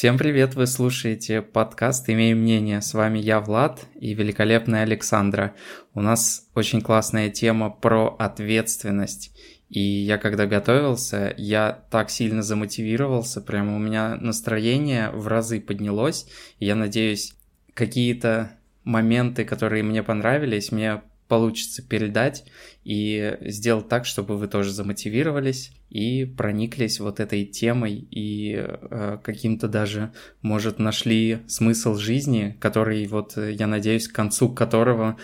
Всем привет, вы слушаете подкаст «Имею мнение». С вами я, Влад, и великолепная Александра. У нас очень классная тема про ответственность. И я когда готовился, я так сильно замотивировался, прямо у меня настроение в разы поднялось. И я надеюсь, какие-то моменты, которые мне понравились, мне получится передать и сделать так, чтобы вы тоже замотивировались и прониклись вот этой темой и э, каким-то даже, может, нашли смысл жизни, который вот, э, я надеюсь, к концу которого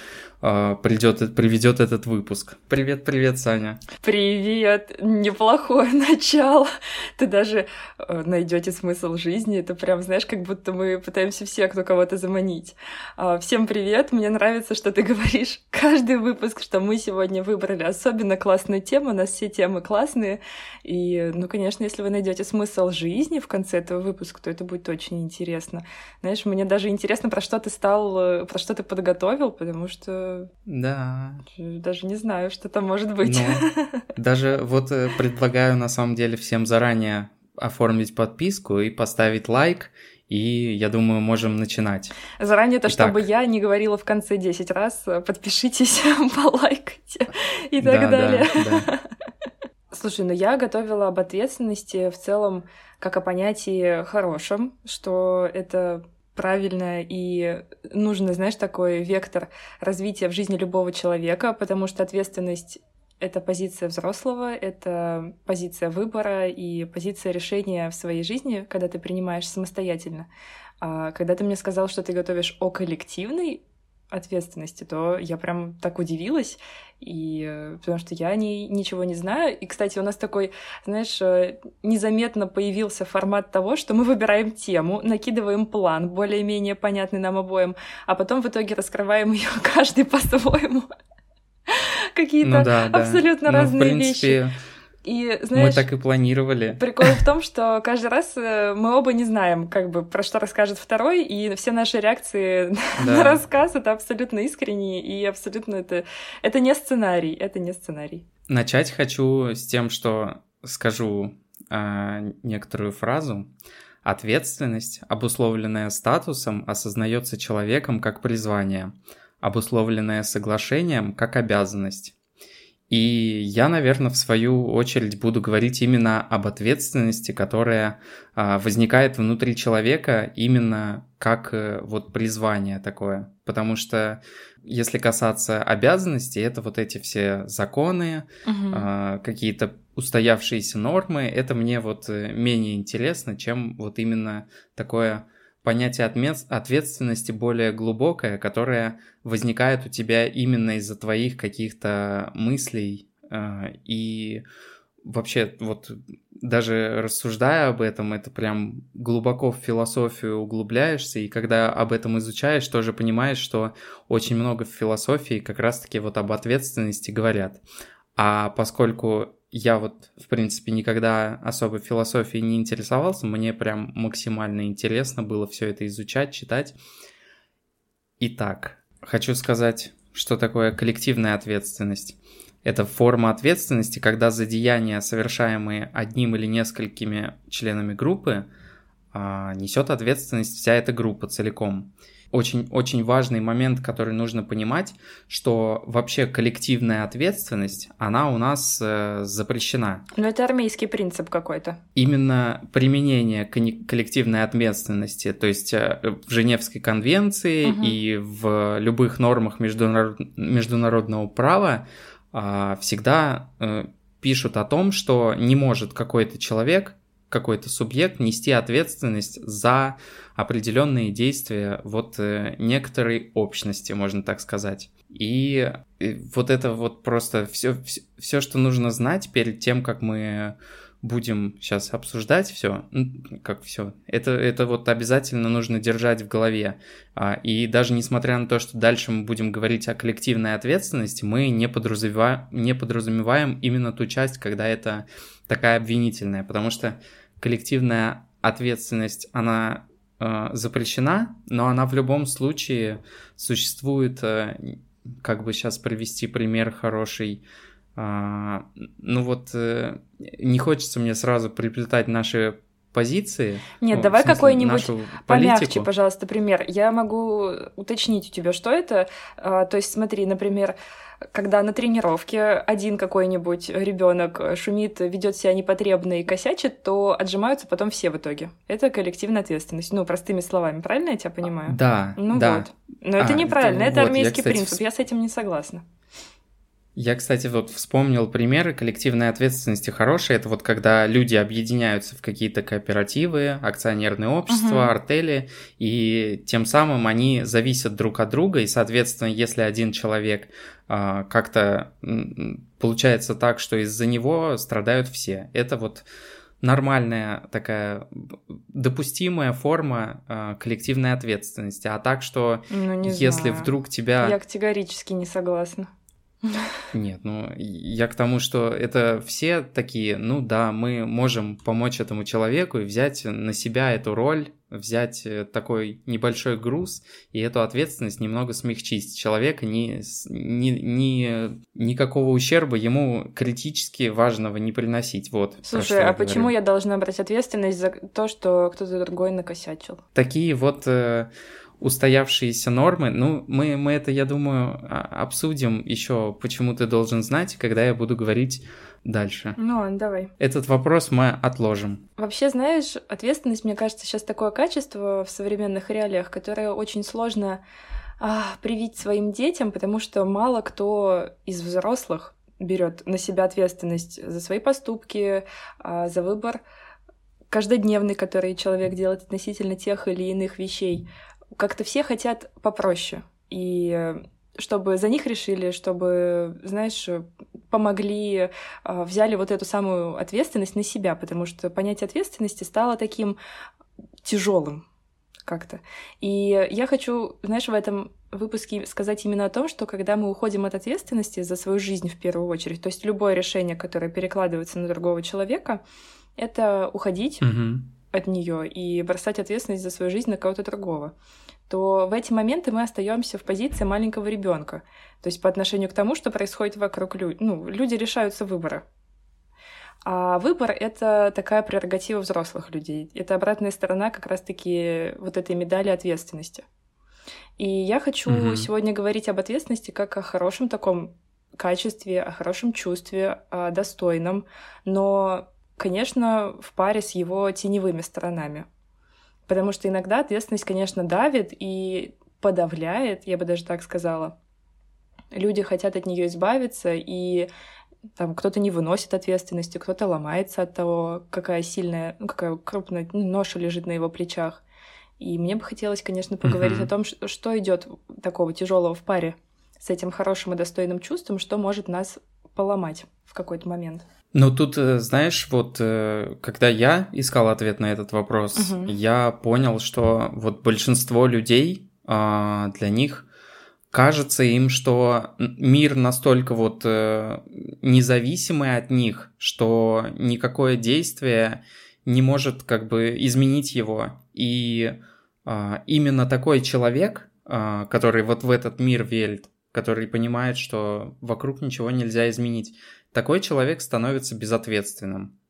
э, придет, приведет этот выпуск. Привет, привет, Саня. Привет, неплохое начало. Ты даже э, найдете смысл жизни. Это прям, знаешь, как будто мы пытаемся все, кто кого-то заманить. Э, всем привет, мне нравится, что ты говоришь каждый выпуск, что мы сегодня выбрали особенно классную тему. У нас все темы классные. И, ну, конечно, если вы найдете смысл жизни в конце этого выпуска, то это будет очень интересно. Знаешь, мне даже интересно, про что ты стал, э, про что ты подготовил, потому что... Да. Даже не знаю, что там может быть. Но даже вот э, предлагаю на самом деле всем заранее оформить подписку и поставить лайк, и я думаю, можем начинать. Заранее-то, чтобы я не говорила в конце 10 раз, э, подпишитесь, полайкайте и так да, далее. Да, да. Слушай, ну я готовила об ответственности в целом как о понятии хорошем, что это правильно и нужно, знаешь, такой вектор развития в жизни любого человека, потому что ответственность это позиция взрослого, это позиция выбора и позиция решения в своей жизни, когда ты принимаешь самостоятельно. А когда ты мне сказал, что ты готовишь о коллективной ответственности, то я прям так удивилась, и э, потому что я не, ничего не знаю. И, кстати, у нас такой, знаешь, э, незаметно появился формат того, что мы выбираем тему, накидываем план, более-менее понятный нам обоим, а потом в итоге раскрываем ее каждый по-своему. Какие-то ну, да, абсолютно да. разные ну, в принципе, вещи. И, знаешь, мы так и планировали. Прикол в том, что каждый раз э, мы оба не знаем, как бы, про что расскажет второй, и все наши реакции да. на рассказ это абсолютно искренние, и абсолютно это... Это не сценарий, это не сценарий. Начать хочу с тем, что скажу э, некоторую фразу. Ответственность, обусловленная статусом, осознается человеком как призвание, обусловленная соглашением как обязанность. И я, наверное, в свою очередь буду говорить именно об ответственности, которая а, возникает внутри человека именно как э, вот призвание такое. Потому что если касаться обязанностей, это вот эти все законы, угу. какие-то устоявшиеся нормы, это мне вот э, менее интересно, чем вот именно такое понятие ответственности более глубокое, которое возникает у тебя именно из-за твоих каких-то мыслей э, и вообще вот даже рассуждая об этом, это прям глубоко в философию углубляешься, и когда об этом изучаешь, тоже понимаешь, что очень много в философии как раз-таки вот об ответственности говорят. А поскольку я вот, в принципе, никогда особо философией не интересовался, мне прям максимально интересно было все это изучать, читать. Итак, хочу сказать, что такое коллективная ответственность. Это форма ответственности, когда за деяния, совершаемые одним или несколькими членами группы, а, несет ответственность вся эта группа целиком очень-очень важный момент, который нужно понимать, что вообще коллективная ответственность, она у нас э, запрещена. Но это армейский принцип какой-то. Именно применение коллективной ответственности, то есть э, в Женевской конвенции угу. и в любых нормах международ... международного права э, всегда э, пишут о том, что не может какой-то человек какой-то субъект нести ответственность за определенные действия вот э, некоторой общности, можно так сказать. И вот это вот просто все, все, все, что нужно знать перед тем, как мы будем сейчас обсуждать все, как все, это, это вот обязательно нужно держать в голове. А, и даже несмотря на то, что дальше мы будем говорить о коллективной ответственности, мы не подразумеваем, не подразумеваем именно ту часть, когда это такая обвинительная, потому что коллективная ответственность, она э, запрещена, но она в любом случае существует, э, как бы сейчас привести пример хороший, э, ну вот э, не хочется мне сразу приплетать наши позиции. Нет, ну, давай какой-нибудь помягче, пожалуйста, пример. Я могу уточнить у тебя, что это. А, то есть, смотри, например, когда на тренировке один какой-нибудь ребенок шумит, ведет себя непотребно и косячит, то отжимаются потом все в итоге. Это коллективная ответственность. Ну, простыми словами, правильно я тебя понимаю? Да. Ну да. вот. Но а, это неправильно, это, это вот, армейский я, кстати, принцип. Я с этим не согласна. Я, кстати, вот вспомнил примеры коллективной ответственности хорошие. Это вот когда люди объединяются в какие-то кооперативы, акционерные общества, uh-huh. артели, и тем самым они зависят друг от друга, и, соответственно, если один человек а, как-то получается так, что из-за него страдают все. Это вот нормальная такая допустимая форма э, коллективной ответственности. А так что, ну, если знаю. вдруг тебя... Я категорически не согласна. Нет, ну я к тому, что это все такие, ну да, мы можем помочь этому человеку и взять на себя эту роль, взять э, такой небольшой груз и эту ответственность немного смягчить. Человека ни, ни, ни, никакого ущерба ему критически важного не приносить. Вот. Слушай, а почему я должна брать ответственность за то, что кто-то другой накосячил? Такие вот э, устоявшиеся нормы. Ну, мы, мы это, я думаю, обсудим еще, почему ты должен знать, когда я буду говорить дальше. Ну, давай. Этот вопрос мы отложим. Вообще, знаешь, ответственность, мне кажется, сейчас такое качество в современных реалиях, которое очень сложно а, привить своим детям, потому что мало кто из взрослых берет на себя ответственность за свои поступки, а, за выбор каждодневный, который человек делает относительно тех или иных вещей как-то все хотят попроще. И э, чтобы за них решили, чтобы, знаешь, помогли, а, взяли вот эту самую ответственность на себя, потому что понятие ответственности стало таким тяжелым как-то. И я хочу, знаешь, в этом выпуске сказать именно о том, что когда мы уходим от ответственности за свою жизнь в первую очередь, то есть любое решение, которое перекладывается на другого человека, это уходить угу от нее и бросать ответственность за свою жизнь на кого-то другого, то в эти моменты мы остаемся в позиции маленького ребенка. То есть по отношению к тому, что происходит вокруг людей. Ну, люди решаются выбора. А выбор — это такая прерогатива взрослых людей. Это обратная сторона как раз-таки вот этой медали ответственности. И я хочу угу. сегодня говорить об ответственности как о хорошем таком качестве, о хорошем чувстве, о достойном, но конечно, в паре с его теневыми сторонами. Потому что иногда ответственность, конечно, давит и подавляет, я бы даже так сказала. Люди хотят от нее избавиться, и там кто-то не выносит ответственности, кто-то ломается от того, какая сильная, ну, какая крупная ноша лежит на его плечах. И мне бы хотелось, конечно, поговорить uh-huh. о том, что идет такого тяжелого в паре с этим хорошим и достойным чувством, что может нас поломать в какой-то момент. Ну тут, э, знаешь, вот э, когда я искал ответ на этот вопрос, угу. я понял, что вот большинство людей а, для них кажется им, что мир настолько вот э, независимый от них, что никакое действие не может как бы изменить его. И а, именно такой человек, а, который вот в этот мир верит, который понимает, что вокруг ничего нельзя изменить, такой человек становится безответственным.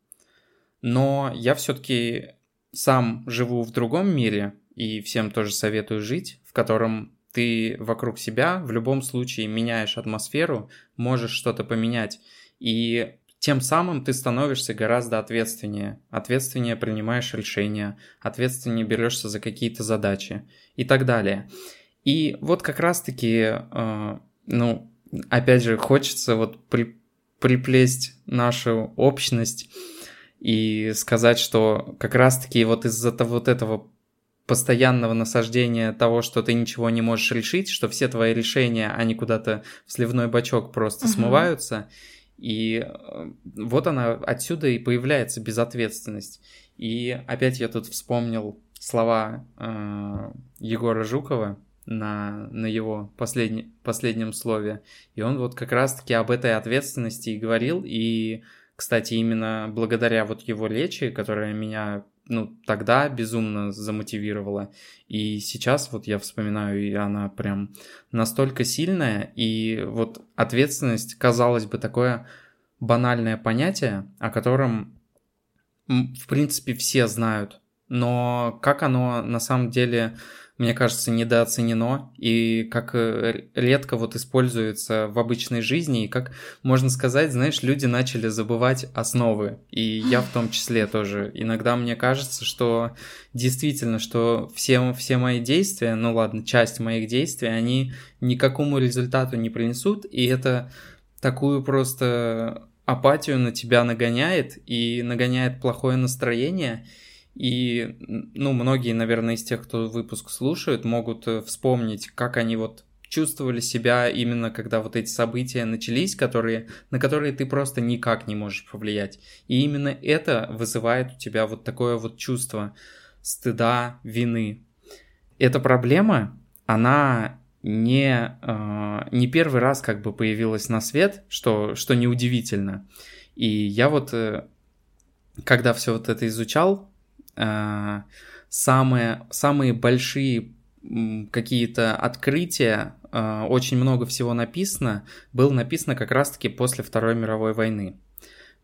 Но я все-таки сам живу в другом мире, и всем тоже советую жить, в котором ты вокруг себя в любом случае меняешь атмосферу, можешь что-то поменять, и тем самым ты становишься гораздо ответственнее. Ответственнее принимаешь решения, ответственнее берешься за какие-то задачи и так далее. И вот как раз-таки, э, ну, опять же, хочется вот при, приплесть нашу общность и сказать, что как раз-таки вот из-за того, вот этого постоянного насаждения того, что ты ничего не можешь решить, что все твои решения, они куда-то в сливной бачок просто угу. смываются, и э, вот она отсюда и появляется безответственность. И опять я тут вспомнил слова э, Егора Жукова, на, на его последний, последнем слове. И он вот как раз-таки об этой ответственности и говорил. И, кстати, именно благодаря вот его речи, которая меня ну, тогда безумно замотивировала. И сейчас вот я вспоминаю, и она прям настолько сильная. И вот ответственность, казалось бы, такое банальное понятие, о котором в принципе, все знают. Но как оно на самом деле мне кажется, недооценено и как э, редко вот используется в обычной жизни, и как, можно сказать, знаешь, люди начали забывать основы, и я в том числе тоже. Иногда мне кажется, что действительно, что все, все мои действия, ну ладно, часть моих действий, они никакому результату не принесут, и это такую просто апатию на тебя нагоняет и нагоняет плохое настроение, и, ну, многие, наверное, из тех, кто выпуск слушают, могут э, вспомнить, как они вот чувствовали себя именно когда вот эти события начались, которые, на которые ты просто никак не можешь повлиять. И именно это вызывает у тебя вот такое вот чувство стыда, вины. Эта проблема, она не, э, не первый раз как бы появилась на свет, что, что неудивительно. И я вот, э, когда все вот это изучал, Э, самые, самые большие какие-то открытия, э, очень много всего написано, было написано как раз-таки после Второй мировой войны.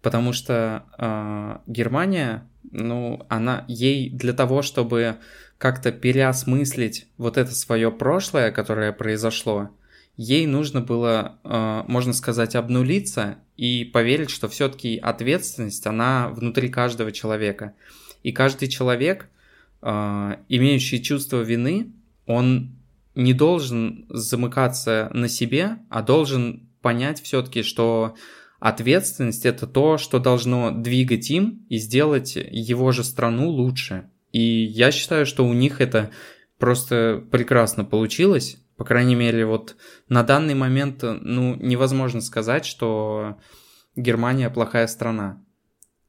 Потому что э, Германия, ну, она ей для того, чтобы как-то переосмыслить вот это свое прошлое, которое произошло, ей нужно было, э, можно сказать, обнулиться и поверить, что все-таки ответственность, она внутри каждого человека. И каждый человек, а, имеющий чувство вины, он не должен замыкаться на себе, а должен понять все-таки, что ответственность это то, что должно двигать им и сделать его же страну лучше. И я считаю, что у них это просто прекрасно получилось. По крайней мере, вот на данный момент, ну, невозможно сказать, что Германия плохая страна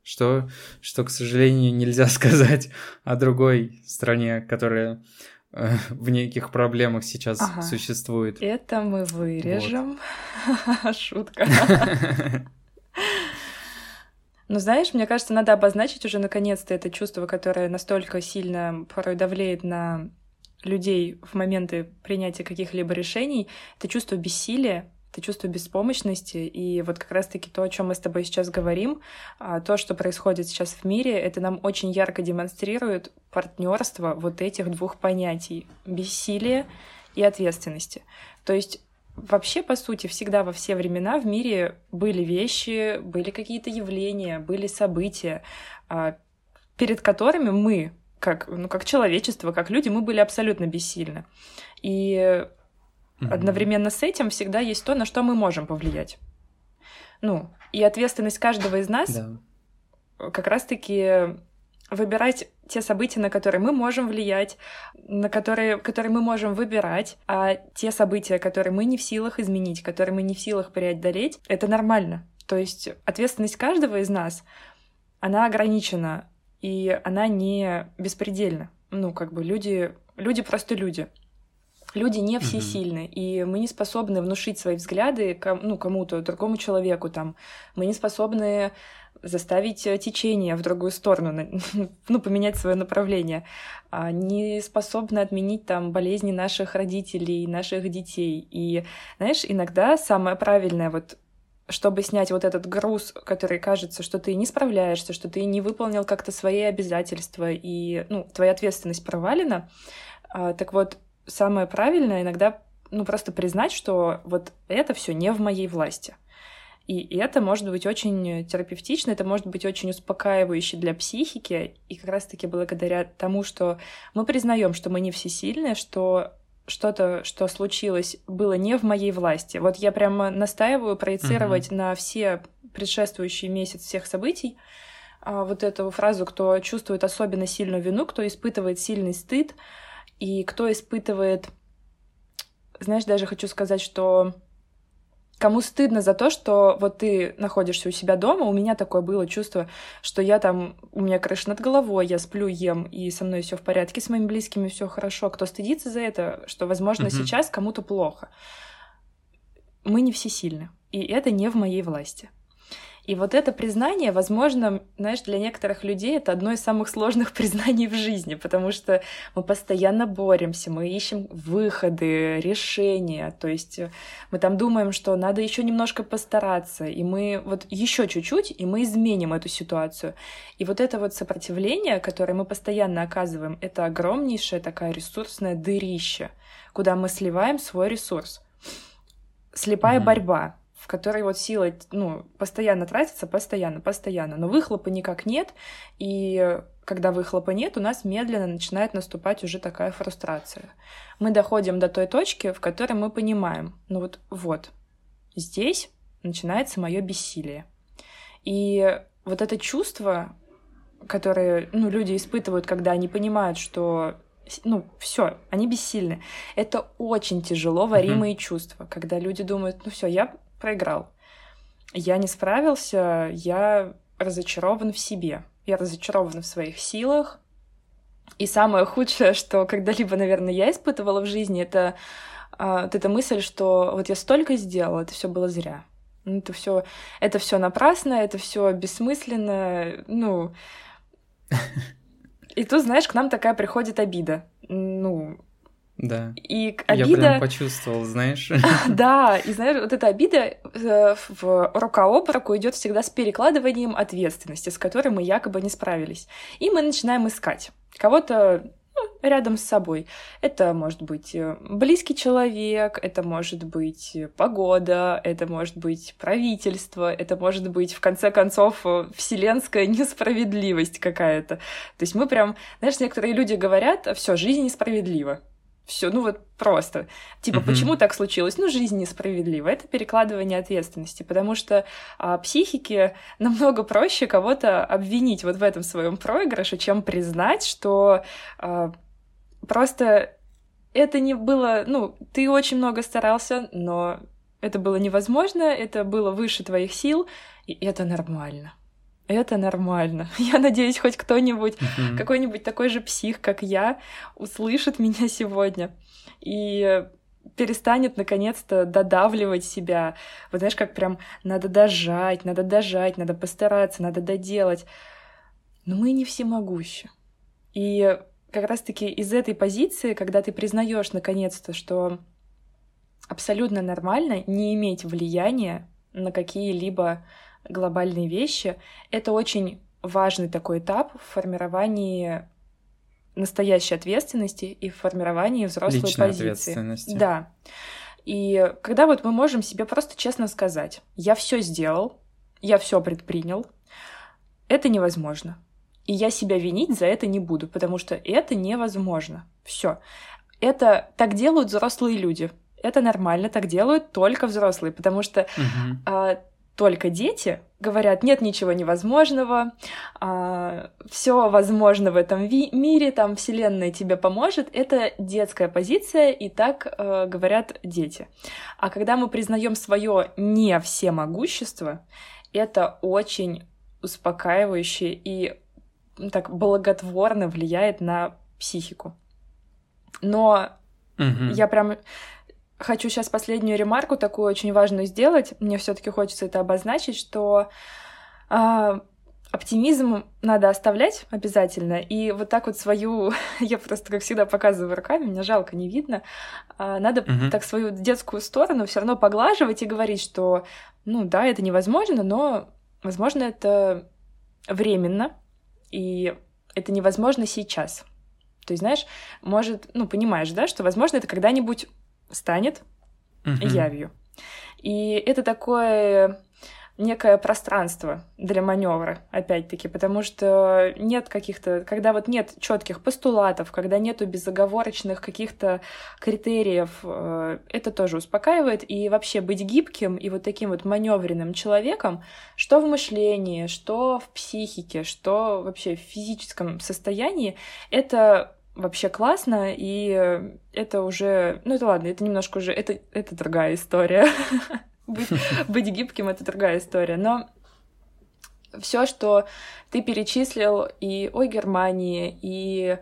что, что, к сожалению, нельзя сказать о другой стране, которая э, в неких проблемах сейчас ага. существует. Это мы вырежем. Вот. Шутка. Но знаешь, мне кажется, надо обозначить уже наконец-то это чувство, которое настолько сильно порой давлеет на людей в моменты принятия каких-либо решений. Это чувство бессилия, это чувство беспомощности. И вот как раз-таки то, о чем мы с тобой сейчас говорим, а, то, что происходит сейчас в мире, это нам очень ярко демонстрирует партнерство вот этих двух понятий — бессилия и ответственности. То есть Вообще, по сути, всегда во все времена в мире были вещи, были какие-то явления, были события, а, перед которыми мы, как, ну, как человечество, как люди, мы были абсолютно бессильны. И Одновременно с этим всегда есть то, на что мы можем повлиять. Ну, и ответственность каждого из нас да. как раз-таки выбирать те события, на которые мы можем влиять, на которые, которые мы можем выбирать, а те события, которые мы не в силах изменить, которые мы не в силах преодолеть, это нормально. То есть ответственность каждого из нас, она ограничена, и она не беспредельна. Ну, как бы люди, люди просто люди люди не всесильны, mm-hmm. и мы не способны внушить свои взгляды ком, ну, кому-то, другому человеку там. Мы не способны заставить э, течение в другую сторону, ну, поменять свое направление. А не способны отменить там болезни наших родителей, наших детей. И, знаешь, иногда самое правильное вот чтобы снять вот этот груз, который кажется, что ты не справляешься, что ты не выполнил как-то свои обязательства, и ну, твоя ответственность провалена, а, так вот, самое правильное иногда ну просто признать, что вот это все не в моей власти. И это может быть очень терапевтично, это может быть очень успокаивающе для психики. И как раз-таки благодаря тому, что мы признаем, что мы не всесильны, что что-то, что случилось, было не в моей власти. Вот я прямо настаиваю проецировать uh-huh. на все предшествующие месяц всех событий а, вот эту фразу, кто чувствует особенно сильную вину, кто испытывает сильный стыд, и кто испытывает, знаешь, даже хочу сказать, что кому стыдно за то, что вот ты находишься у себя дома, у меня такое было чувство, что я там, у меня крыша над головой, я сплю, ем, и со мной все в порядке, с моими близкими все хорошо. Кто стыдится за это, что, возможно, mm-hmm. сейчас кому-то плохо. Мы не все сильны, и это не в моей власти. И вот это признание, возможно, знаешь, для некоторых людей это одно из самых сложных признаний в жизни, потому что мы постоянно боремся, мы ищем выходы, решения, то есть мы там думаем, что надо еще немножко постараться, и мы вот еще чуть-чуть, и мы изменим эту ситуацию. И вот это вот сопротивление, которое мы постоянно оказываем, это огромнейшее такая ресурсное дырище, куда мы сливаем свой ресурс. Слепая mm-hmm. борьба в которой вот сила, ну, постоянно тратится, постоянно, постоянно, но выхлопа никак нет, и когда выхлопа нет, у нас медленно начинает наступать уже такая фрустрация. Мы доходим до той точки, в которой мы понимаем, ну вот, вот, здесь начинается мое бессилие. И вот это чувство, которое ну, люди испытывают, когда они понимают, что ну, все, они бессильны. Это очень тяжело варимые mm-hmm. чувства, когда люди думают, ну все, я проиграл. Я не справился, я разочарован в себе, я разочарован в своих силах. И самое худшее, что когда-либо, наверное, я испытывала в жизни, это а, вот эта мысль, что вот я столько сделала, это все было зря. Ну, это все, это все напрасно, это все бессмысленно, ну. И тут, знаешь, к нам такая приходит обида. Ну, да. И обида... Я прям почувствовал, знаешь. Да, и знаешь, вот эта обида э, в рука об руку идет всегда с перекладыванием ответственности, с которой мы якобы не справились. И мы начинаем искать кого-то ну, рядом с собой. Это может быть э, близкий человек, это может быть погода, это может быть правительство, это может быть, в конце концов, э, вселенская несправедливость какая-то. То есть мы прям, знаешь, некоторые люди говорят, все, жизнь несправедлива. Все, ну вот просто. Типа, uh-huh. почему так случилось? Ну, жизнь несправедлива. Это перекладывание ответственности, потому что а, психике намного проще кого-то обвинить вот в этом своем проигрыше, чем признать, что а, просто это не было, ну, ты очень много старался, но это было невозможно, это было выше твоих сил, и это нормально это нормально. Я надеюсь, хоть кто-нибудь, uh-huh. какой-нибудь такой же псих, как я, услышит меня сегодня и перестанет наконец-то додавливать себя. Вот знаешь, как прям надо дожать, надо дожать, надо постараться, надо доделать. Но мы не всемогущи. И как раз-таки из этой позиции, когда ты признаешь наконец-то, что абсолютно нормально не иметь влияния на какие-либо глобальные вещи. Это очень важный такой этап в формировании настоящей ответственности и в формировании взрослой Личной позиции. Ответственности. Да. И когда вот мы можем себе просто честно сказать, я все сделал, я все предпринял, это невозможно. И я себя винить за это не буду, потому что это невозможно. Все. Это так делают взрослые люди. Это нормально, так делают только взрослые, потому что угу. а, только дети говорят, нет ничего невозможного, а, все возможно в этом мире, там Вселенная тебе поможет. Это детская позиция, и так э, говорят дети. А когда мы признаем свое не всемогущество, это очень успокаивающе и так благотворно влияет на психику. Но угу. я прям хочу сейчас последнюю ремарку такую очень важную сделать. Мне все-таки хочется это обозначить, что э, оптимизм надо оставлять обязательно. И вот так вот свою, я просто как всегда показываю руками, меня жалко, не видно. Э, надо угу. так свою детскую сторону все равно поглаживать и говорить, что, ну да, это невозможно, но возможно это временно, и это невозможно сейчас. То есть, знаешь, может, ну, понимаешь, да, что, возможно, это когда-нибудь станет угу. явью. И это такое некое пространство для маневра, опять-таки, потому что нет каких-то, когда вот нет четких постулатов, когда нету безоговорочных каких-то критериев, э, это тоже успокаивает. И вообще быть гибким и вот таким вот маневренным человеком, что в мышлении, что в психике, что вообще в физическом состоянии, это вообще классно, и это уже... Ну, это ладно, это немножко уже... Это, это другая история. быть, быть гибким — это другая история. Но все, что ты перечислил и о Германии, и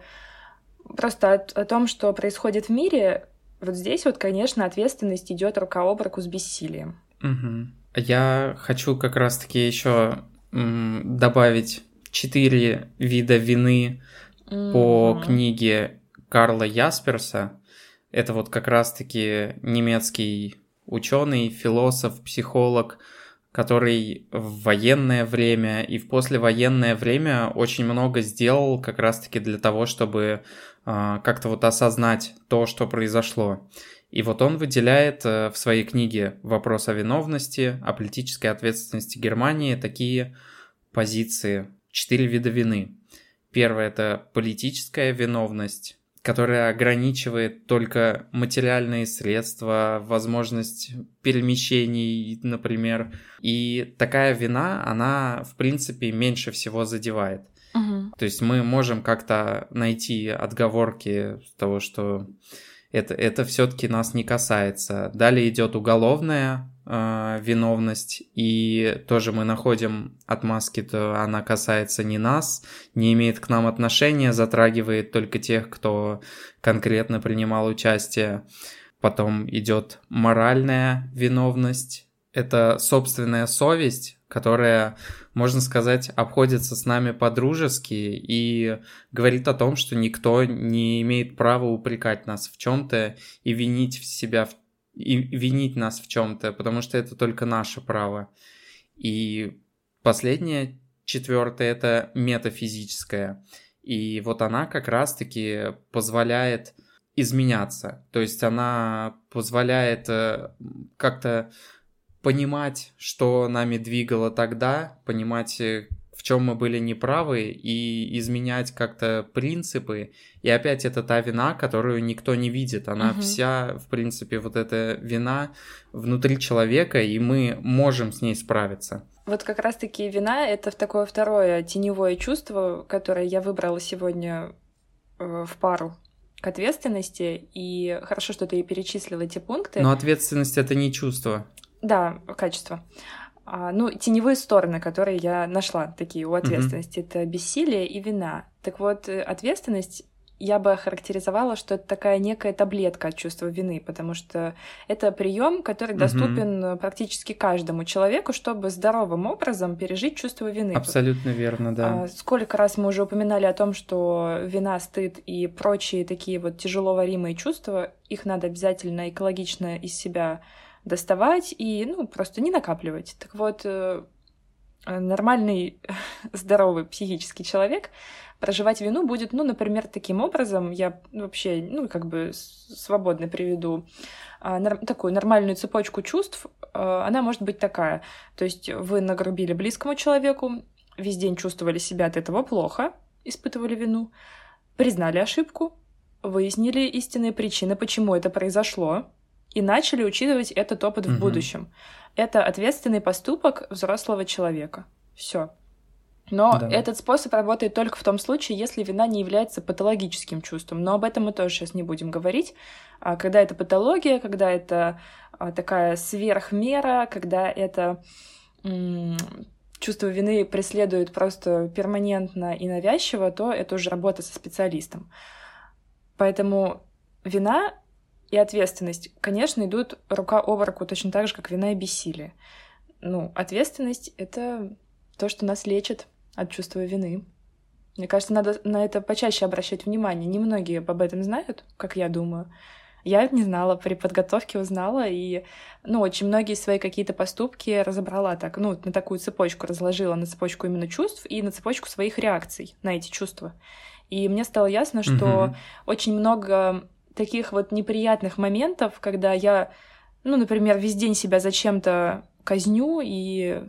просто о, том, что происходит в мире, вот здесь вот, конечно, ответственность идет рука об руку с бессилием. Я хочу как раз-таки еще добавить четыре вида вины mm-hmm. по книге Карла Ясперса. Это вот как раз-таки немецкий ученый, философ, психолог, который в военное время и в послевоенное время очень много сделал как раз-таки для того, чтобы э, как-то вот осознать то, что произошло. И вот он выделяет э, в своей книге «Вопрос о виновности», о политической ответственности Германии такие позиции, четыре вида вины. Первое – это политическая виновность, которая ограничивает только материальные средства, возможность перемещений, например. И такая вина, она, в принципе, меньше всего задевает. Угу. То есть мы можем как-то найти отговорки того, что это, это все-таки нас не касается. Далее идет уголовная э, виновность, и тоже мы находим отмазки, то она касается не нас, не имеет к нам отношения, затрагивает только тех, кто конкретно принимал участие. Потом идет моральная виновность, это собственная совесть, которая, можно сказать, обходится с нами по-дружески и говорит о том, что никто не имеет права упрекать нас в чем-то и винить в себя и винить нас в чем-то, потому что это только наше право. И последнее, четвертое, это метафизическое. И вот она как раз-таки позволяет изменяться. То есть она позволяет э, как-то понимать, что нами двигало тогда, понимать, э, в чем мы были неправы, и изменять как-то принципы. И опять это та вина, которую никто не видит. Она угу. вся, в принципе, вот эта вина внутри человека, и мы можем с ней справиться. Вот как раз-таки вина — это такое второе теневое чувство, которое я выбрала сегодня э, в пару к ответственности, и хорошо, что ты перечислила эти пункты. Но ответственность — это не чувство. Да, качество. А, ну, теневые стороны, которые я нашла такие у ответственности, mm-hmm. это бессилие и вина. Так вот, э, ответственность я бы охарактеризовала, что это такая некая таблетка от чувства вины, потому что это прием, который доступен mm-hmm. практически каждому человеку, чтобы здоровым образом пережить чувство вины. Абсолютно верно, да. А, сколько раз мы уже упоминали о том, что вина, стыд и прочие такие вот тяжело варимые чувства, их надо обязательно экологично из себя доставать и, ну, просто не накапливать. Так вот, э, нормальный, здоровый психический человек проживать вину будет, ну, например, таким образом, я вообще, ну, как бы свободно приведу а, такую нормальную цепочку чувств, а, она может быть такая. То есть вы нагрубили близкому человеку, весь день чувствовали себя от этого плохо, испытывали вину, признали ошибку, выяснили истинные причины, почему это произошло, и начали учитывать этот опыт в будущем. Это ответственный поступок взрослого человека. Все. Но да. этот способ работает только в том случае, если вина не является патологическим чувством. Но об этом мы тоже сейчас не будем говорить. А когда это патология, когда это а, такая сверхмера, когда это чувство вины преследует просто перманентно и навязчиво, то это уже работа со специалистом. Поэтому вина и ответственность, конечно, идут рука об руку точно так же, как вина и бессилие. Ну, ответственность — это то, что нас лечит от чувства вины. Мне кажется, надо на это почаще обращать внимание. Немногие об этом знают, как я думаю. Я не знала, при подготовке узнала, и, ну, очень многие свои какие-то поступки разобрала так, ну, на такую цепочку разложила, на цепочку именно чувств и на цепочку своих реакций на эти чувства. И мне стало ясно, что mm-hmm. очень много таких вот неприятных моментов, когда я, ну, например, весь день себя зачем-то казню, и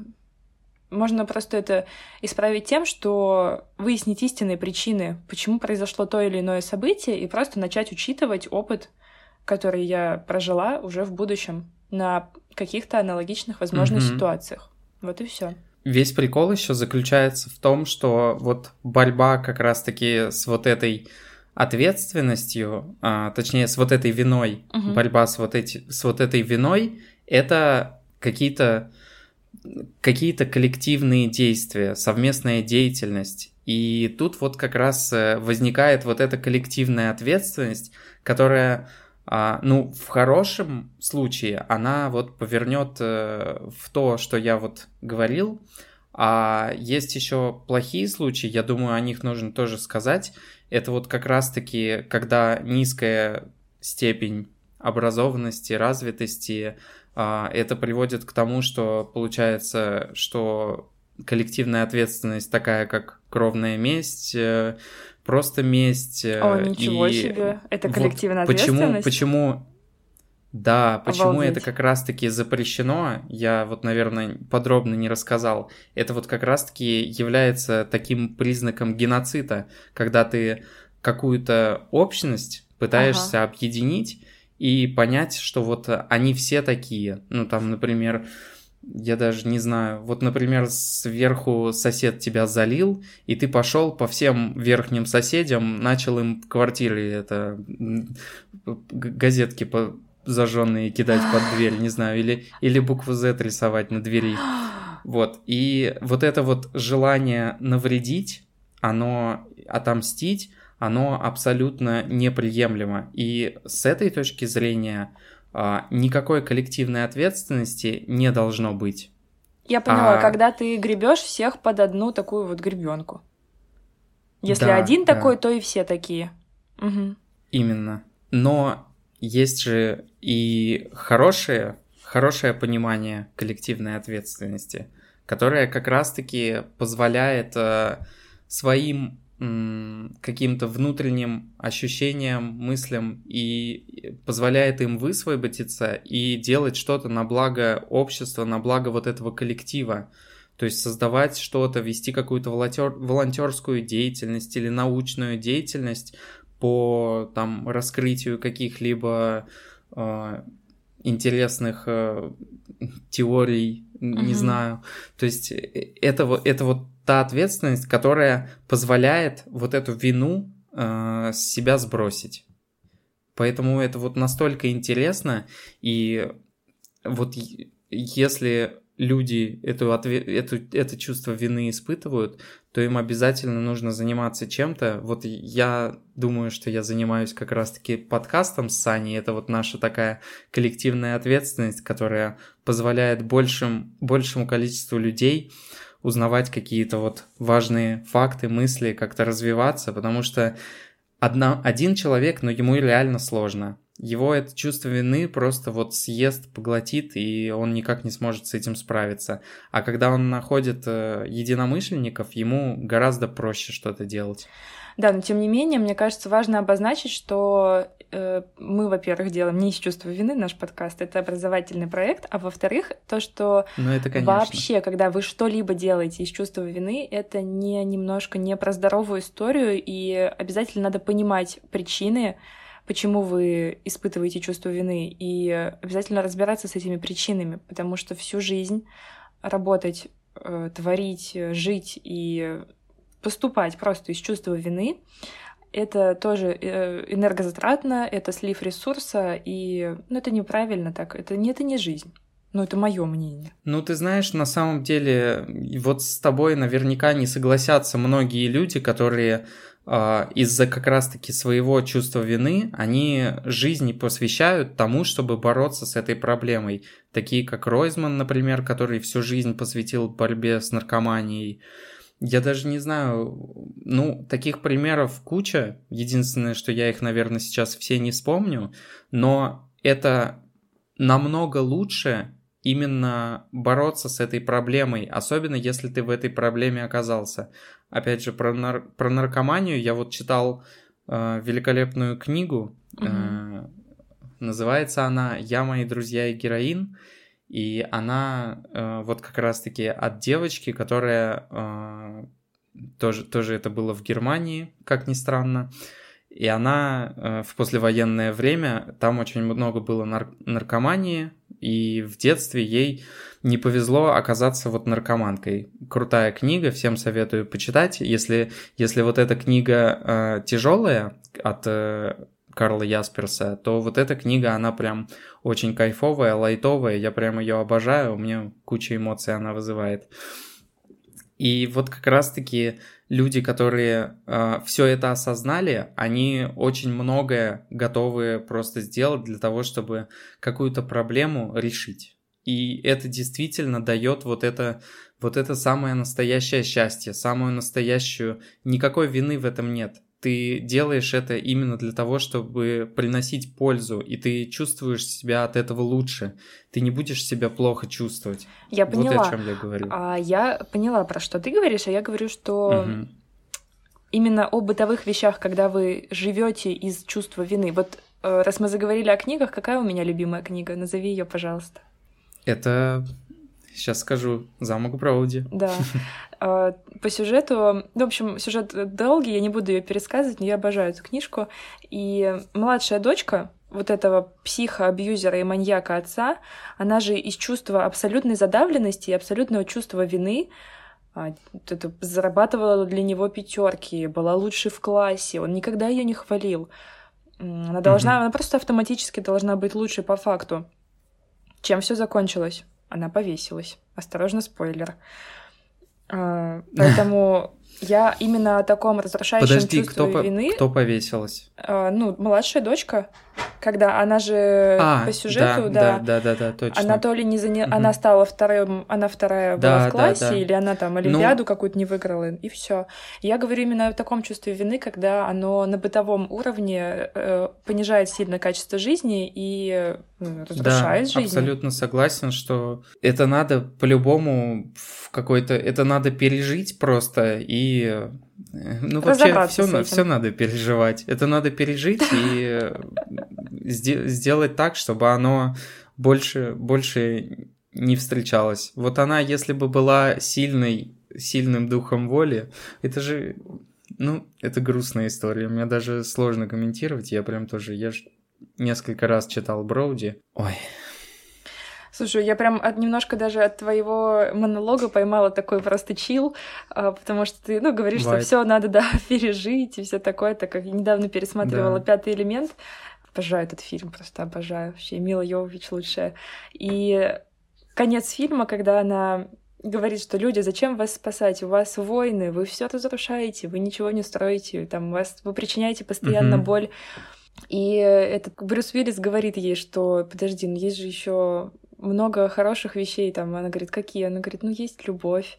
можно просто это исправить тем, что выяснить истинные причины, почему произошло то или иное событие, и просто начать учитывать опыт, который я прожила уже в будущем на каких-то аналогичных, возможно, mm-hmm. ситуациях. Вот и все. Весь прикол еще заключается в том, что вот борьба как раз-таки с вот этой ответственностью, а, точнее, с вот этой виной, угу. борьба с вот, эти, с вот этой виной, это какие-то какие-то коллективные действия, совместная деятельность. И тут вот как раз э, возникает вот эта коллективная ответственность, которая А, ну, в хорошем случае она вот повернет э, в то, что я вот говорил, а есть еще плохие случаи, я думаю, о них нужно тоже сказать. Это вот как раз-таки, когда низкая степень образованности, развитости, а, это приводит к тому, что получается, что коллективная ответственность такая, как кровная месть, э, просто месть. Э, О, ничего и себе, это коллективная вот ответственность? Почему, почему да, почему Обалдеть. это как раз-таки запрещено, я вот, наверное, подробно не рассказал. Это вот как раз-таки является таким признаком геноцида, когда ты какую-то общность пытаешься ага. объединить и понять, что вот они все такие. Ну, там, например, я даже не знаю. Вот, например, сверху сосед тебя залил, и ты пошел по всем верхним соседям, начал им в квартире это газетки по зажженные кидать под дверь, не знаю, или, или букву Z рисовать на двери. Вот. И вот это вот желание навредить, оно отомстить, оно абсолютно неприемлемо. И с этой точки зрения а, никакой коллективной ответственности не должно быть. Я поняла, а... когда ты гребешь всех под одну такую вот гребенку. Если да, один да. такой, то и все такие. Угу. Именно. Но есть же и хорошее, хорошее понимание коллективной ответственности, которое как раз-таки позволяет э, своим каким-то внутренним ощущениям, мыслям и позволяет им высвободиться и делать что-то на благо общества, на благо вот этого коллектива. То есть создавать что-то, вести какую-то волонтер, волонтерскую деятельность или научную деятельность по там раскрытию каких-либо э, интересных э, теорий, mm-hmm. не знаю. То есть э, это, это вот та ответственность, которая позволяет вот эту вину э, с себя сбросить. Поэтому это вот настолько интересно, и вот если люди эту, эту, это чувство вины испытывают, то им обязательно нужно заниматься чем-то. Вот я думаю, что я занимаюсь как раз-таки подкастом с Саней. Это вот наша такая коллективная ответственность, которая позволяет большим, большему количеству людей узнавать какие-то вот важные факты, мысли, как-то развиваться, потому что одна, один человек, но ему реально сложно. Его это чувство вины просто вот съест, поглотит, и он никак не сможет с этим справиться. А когда он находит э, единомышленников, ему гораздо проще что-то делать. Да, но тем не менее, мне кажется, важно обозначить, что э, мы, во-первых, делаем не из чувства вины наш подкаст, это образовательный проект, а во-вторых, то, что ну, это, вообще, когда вы что-либо делаете из чувства вины, это не немножко не про здоровую историю, и обязательно надо понимать причины, почему вы испытываете чувство вины, и обязательно разбираться с этими причинами, потому что всю жизнь работать, э, творить, жить и поступать просто из чувства вины, это тоже э, энергозатратно, это слив ресурса, и ну, это неправильно так, это, не это не жизнь. Ну, это мое мнение. Ну, ты знаешь, на самом деле, вот с тобой наверняка не согласятся многие люди, которые э, из-за как раз-таки своего чувства вины, они жизни посвящают тому, чтобы бороться с этой проблемой. Такие как Ройзман, например, который всю жизнь посвятил борьбе с наркоманией. Я даже не знаю, ну, таких примеров куча. Единственное, что я их, наверное, сейчас все не вспомню, но это намного лучше именно бороться с этой проблемой, особенно если ты в этой проблеме оказался. Опять же, про, нар- про наркоманию я вот читал э, великолепную книгу, угу. э, называется она «Я, мои друзья и героин», и она э, вот как раз-таки от девочки, которая э, тоже, тоже это было в Германии, как ни странно. И она э, в послевоенное время, там очень много было нар- наркомании, и в детстве ей не повезло оказаться вот наркоманкой. Крутая книга, всем советую почитать. Если, если вот эта книга э, тяжелая от э, Карла Ясперса, то вот эта книга, она прям очень кайфовая, лайтовая, я прям ее обожаю, у меня куча эмоций она вызывает. И вот как раз-таки люди, которые э, все это осознали, они очень многое готовы просто сделать для того, чтобы какую-то проблему решить. И это действительно дает вот это, вот это самое настоящее счастье, самую настоящую... Никакой вины в этом нет ты делаешь это именно для того, чтобы приносить пользу, и ты чувствуешь себя от этого лучше. Ты не будешь себя плохо чувствовать. Я поняла. Вот о чем я говорю. А я поняла, про что ты говоришь, а я говорю, что угу. именно о бытовых вещах, когда вы живете из чувства вины. Вот э, раз мы заговорили о книгах, какая у меня любимая книга? Назови ее, пожалуйста. Это Сейчас скажу. Замок Броуди. Да. А, по сюжету... Ну, в общем, сюжет долгий, я не буду ее пересказывать, но я обожаю эту книжку. И младшая дочка вот этого психоабьюзера и маньяка отца, она же из чувства абсолютной задавленности и абсолютного чувства вины а, это зарабатывала для него пятерки, была лучшей в классе, он никогда ее не хвалил. Она должна, mm-hmm. она просто автоматически должна быть лучшей по факту. Чем все закончилось? она повесилась. Осторожно, спойлер. А, поэтому я именно о таком разрушающем Подожди, чувстве кто вины... кто повесилась? А, ну, младшая дочка, когда она же а, по сюжету, да, да, да, да, да, точно. Она то ли не заня... угу. она стала вторым, она вторая да, была в классе, да, да. или она там Олимпиаду ну... какую-то не выиграла, и все. Я говорю именно о таком чувстве вины, когда оно на бытовом уровне э, понижает сильно качество жизни и э, разрушает да, жизнь. абсолютно согласен, что это надо по-любому в какой-то, это надо пережить просто и э, ну, вообще все, все надо переживать. Это надо пережить и сделать так, чтобы оно больше, больше не встречалось. Вот она, если бы была сильной, сильным духом воли, это же, ну, это грустная история. Мне даже сложно комментировать. Я прям тоже, я же несколько раз читал Броуди. Ой, Слушай, я прям от, немножко даже от твоего монолога поймала такой просто чил, а, потому что ты, ну, говоришь, Бывает. что все надо, да, пережить и все такое, так как я недавно пересматривала да. пятый элемент. Обожаю этот фильм, просто обожаю. Вообще, Мила Йовович лучшая. И конец фильма, когда она говорит, что люди, зачем вас спасать? У вас войны, вы все разрушаете, вы ничего не строите, там вас вы причиняете постоянно mm-hmm. боль. И этот Брюс Уиллис говорит ей, что подожди, ну есть же еще много хороших вещей. Там она говорит, какие? Она говорит, ну есть любовь,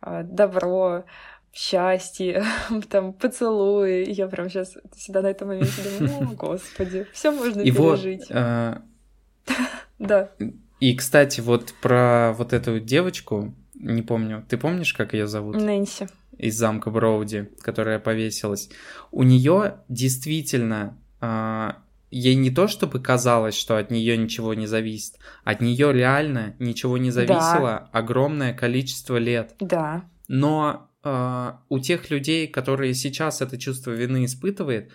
а, добро, счастье, там поцелуи. И я прям сейчас всегда на этом моменте думаю, о, господи, все можно и пережить. Вот, а... Да. И, кстати, вот про вот эту девочку, не помню, ты помнишь, как ее зовут? Нэнси. Из замка Броуди, которая повесилась. У нее действительно а, ей не то чтобы казалось, что от нее ничего не зависит, от нее реально ничего не зависело да. огромное количество лет. Да. Но э, у тех людей, которые сейчас это чувство вины испытывают,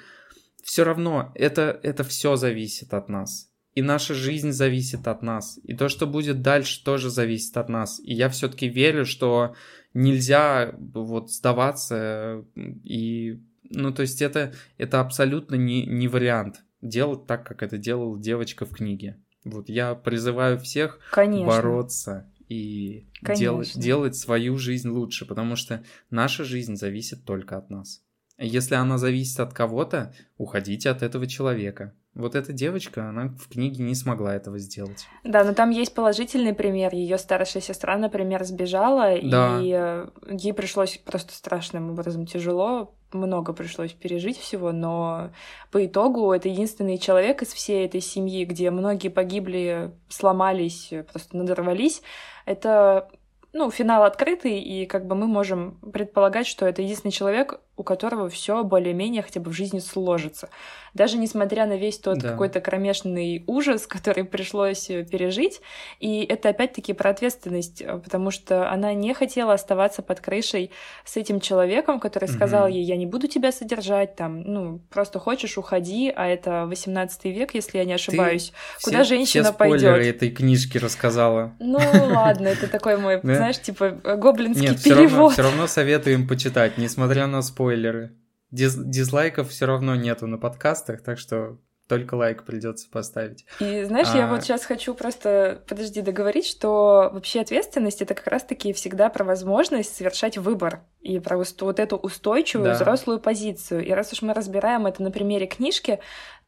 все равно это, это все зависит от нас. И наша жизнь зависит от нас. И то, что будет дальше, тоже зависит от нас. И я все-таки верю, что нельзя вот сдаваться и ну, то есть это, это абсолютно не, не вариант делать так, как это делала девочка в книге. Вот я призываю всех Конечно. бороться и делать, делать свою жизнь лучше, потому что наша жизнь зависит только от нас. Если она зависит от кого-то, уходите от этого человека. Вот эта девочка, она в книге не смогла этого сделать. Да, но там есть положительный пример. Ее старшая сестра, например, сбежала, да. и э, ей пришлось просто страшным образом тяжело много пришлось пережить всего, но по итогу это единственный человек из всей этой семьи, где многие погибли, сломались, просто надорвались. Это ну, финал открытый, и как бы мы можем предполагать, что это единственный человек, у которого все более-менее хотя бы в жизни сложится. Даже несмотря на весь тот да. какой-то кромешный ужас, который пришлось э, пережить. И это опять-таки про ответственность, э, потому что она не хотела оставаться под крышей с этим человеком, который сказал угу. ей, я не буду тебя содержать, там, ну, просто хочешь, уходи, а это 18 век, если я не ошибаюсь. Ты Куда все, женщина все пойдет? этой книжки рассказала. Ну, ладно, это такой мой, знаешь, типа гоблинский перевод. Все равно советуем почитать, несмотря на спойлеры спойлеры. Диз дизлайков все равно нету на подкастах, так что только лайк придется поставить. И знаешь, а... я вот сейчас хочу просто, подожди, договорить, что вообще ответственность это как раз-таки всегда про возможность совершать выбор и про вот эту устойчивую да. взрослую позицию. И раз уж мы разбираем это на примере книжки,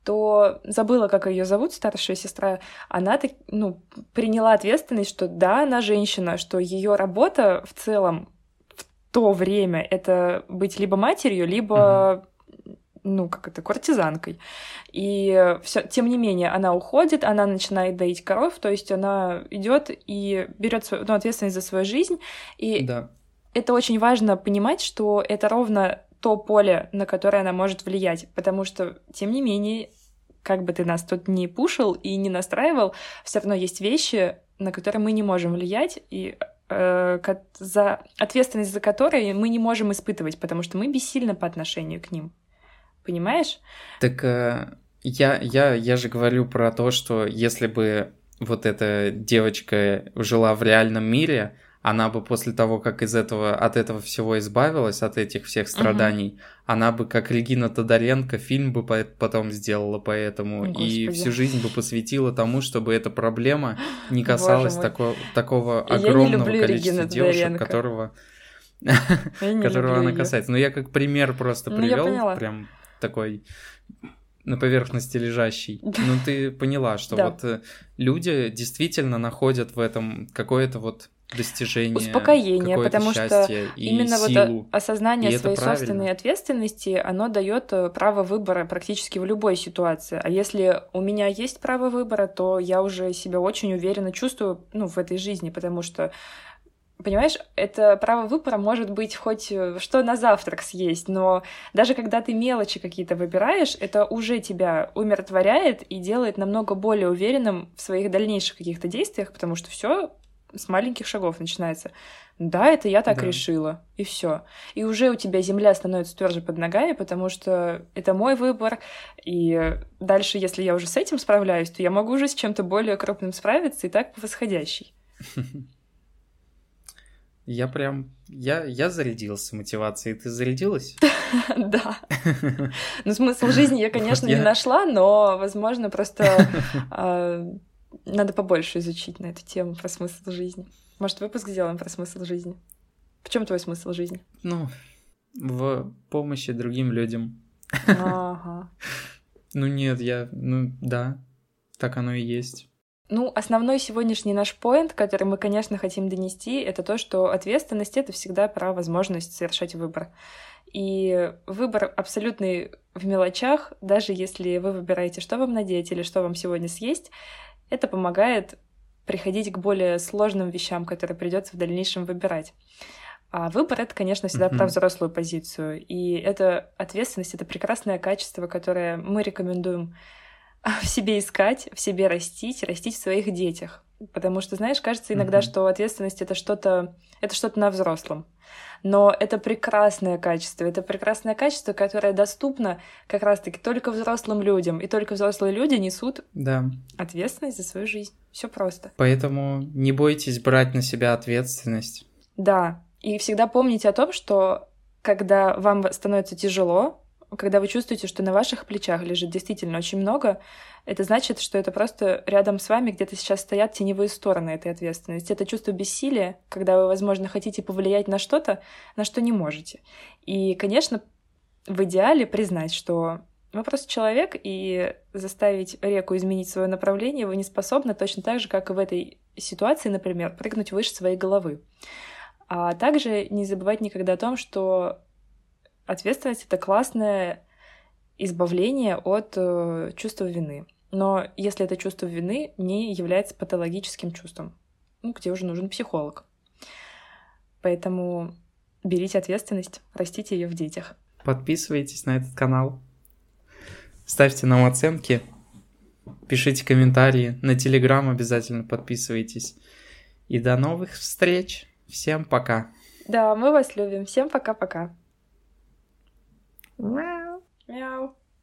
то забыла, как ее зовут, старшая сестра, она ну, приняла ответственность, что да, она женщина, что ее работа в целом то время это быть либо матерью, либо ну, как это, куртизанкой. И все, тем не менее, она уходит, она начинает доить коров, то есть она идет и берет свою, ну, ответственность за свою жизнь. И да. это очень важно понимать, что это ровно то поле, на которое она может влиять, потому что, тем не менее, как бы ты нас тут не пушил и не настраивал, все равно есть вещи, на которые мы не можем влиять, и за ответственность за которые мы не можем испытывать, потому что мы бессильны по отношению к ним. Понимаешь? Так э, я, я, я же говорю про то, что если бы вот эта девочка жила в реальном мире, она бы после того, как из этого, от этого всего избавилась, от этих всех страданий, угу. она бы, как Регина Тодоренко, фильм бы потом сделала по этому, Господи. и всю жизнь бы посвятила тому, чтобы эта проблема не касалась такого, такого огромного количества девушек, которого, которого она касается. Ну, я как пример просто ну, привел, прям такой на поверхности лежащий. Ну, ты поняла, что вот э, люди действительно находят в этом какое-то вот достижение, успокоение, потому что именно силу. вот осознание и своей собственной ответственности, оно дает э, право выбора практически в любой ситуации. А если у меня есть право выбора, то я уже себя очень уверенно чувствую, ну, в этой жизни, потому что Понимаешь, это право выбора может быть хоть э, что на завтрак съесть, но даже когда ты мелочи какие-то выбираешь, это уже тебя умиротворяет и делает намного более уверенным в своих дальнейших каких-то действиях, потому что все с маленьких шагов начинается. Да, это я так да. решила, и все. И уже у тебя земля становится тверже под ногами, потому что это мой выбор. И дальше, если я уже с этим справляюсь, то я могу уже с чем-то более крупным справиться и так по восходящей. Я прям... Я, я зарядился мотивацией. Ты зарядилась? Да. Ну, смысл жизни я, конечно, не нашла, но, возможно, просто а, надо побольше изучить на эту тему про смысл жизни. Может, выпуск сделаем про смысл жизни? В чем твой смысл жизни? Ну, в помощи другим людям. Ага. Ну нет, я... Ну да, так оно и есть. Ну, основной сегодняшний наш поинт, который мы, конечно, хотим донести, это то, что ответственность — это всегда про возможность совершать выбор. И выбор абсолютный в мелочах, даже если вы выбираете, что вам надеть или что вам сегодня съесть, это помогает приходить к более сложным вещам, которые придется в дальнейшем выбирать. А выбор это, конечно, всегда mm-hmm. про взрослую позицию. И это ответственность, это прекрасное качество, которое мы рекомендуем в себе искать, в себе растить, растить в своих детях. Потому что, знаешь, кажется иногда, mm-hmm. что ответственность это что-то, это что-то на взрослом. Но это прекрасное качество, это прекрасное качество, которое доступно как раз-таки только взрослым людям, и только взрослые люди несут да. ответственность за свою жизнь. Все просто. Поэтому не бойтесь брать на себя ответственность. Да, и всегда помните о том, что когда вам становится тяжело, когда вы чувствуете, что на ваших плечах лежит действительно очень много, это значит, что это просто рядом с вами где-то сейчас стоят теневые стороны этой ответственности. Это чувство бессилия, когда вы, возможно, хотите повлиять на что-то, на что не можете. И, конечно, в идеале признать, что вы просто человек, и заставить реку изменить свое направление вы не способны точно так же, как и в этой ситуации, например, прыгнуть выше своей головы. А также не забывать никогда о том, что Ответственность — это классное избавление от э, чувства вины. Но если это чувство вины не является патологическим чувством, ну, где уже нужен психолог. Поэтому берите ответственность, растите ее в детях. Подписывайтесь на этот канал, ставьте нам оценки, пишите комментарии, на Телеграм обязательно подписывайтесь. И до новых встреч. Всем пока. Да, мы вас любим. Всем пока-пока. Meow. Meow.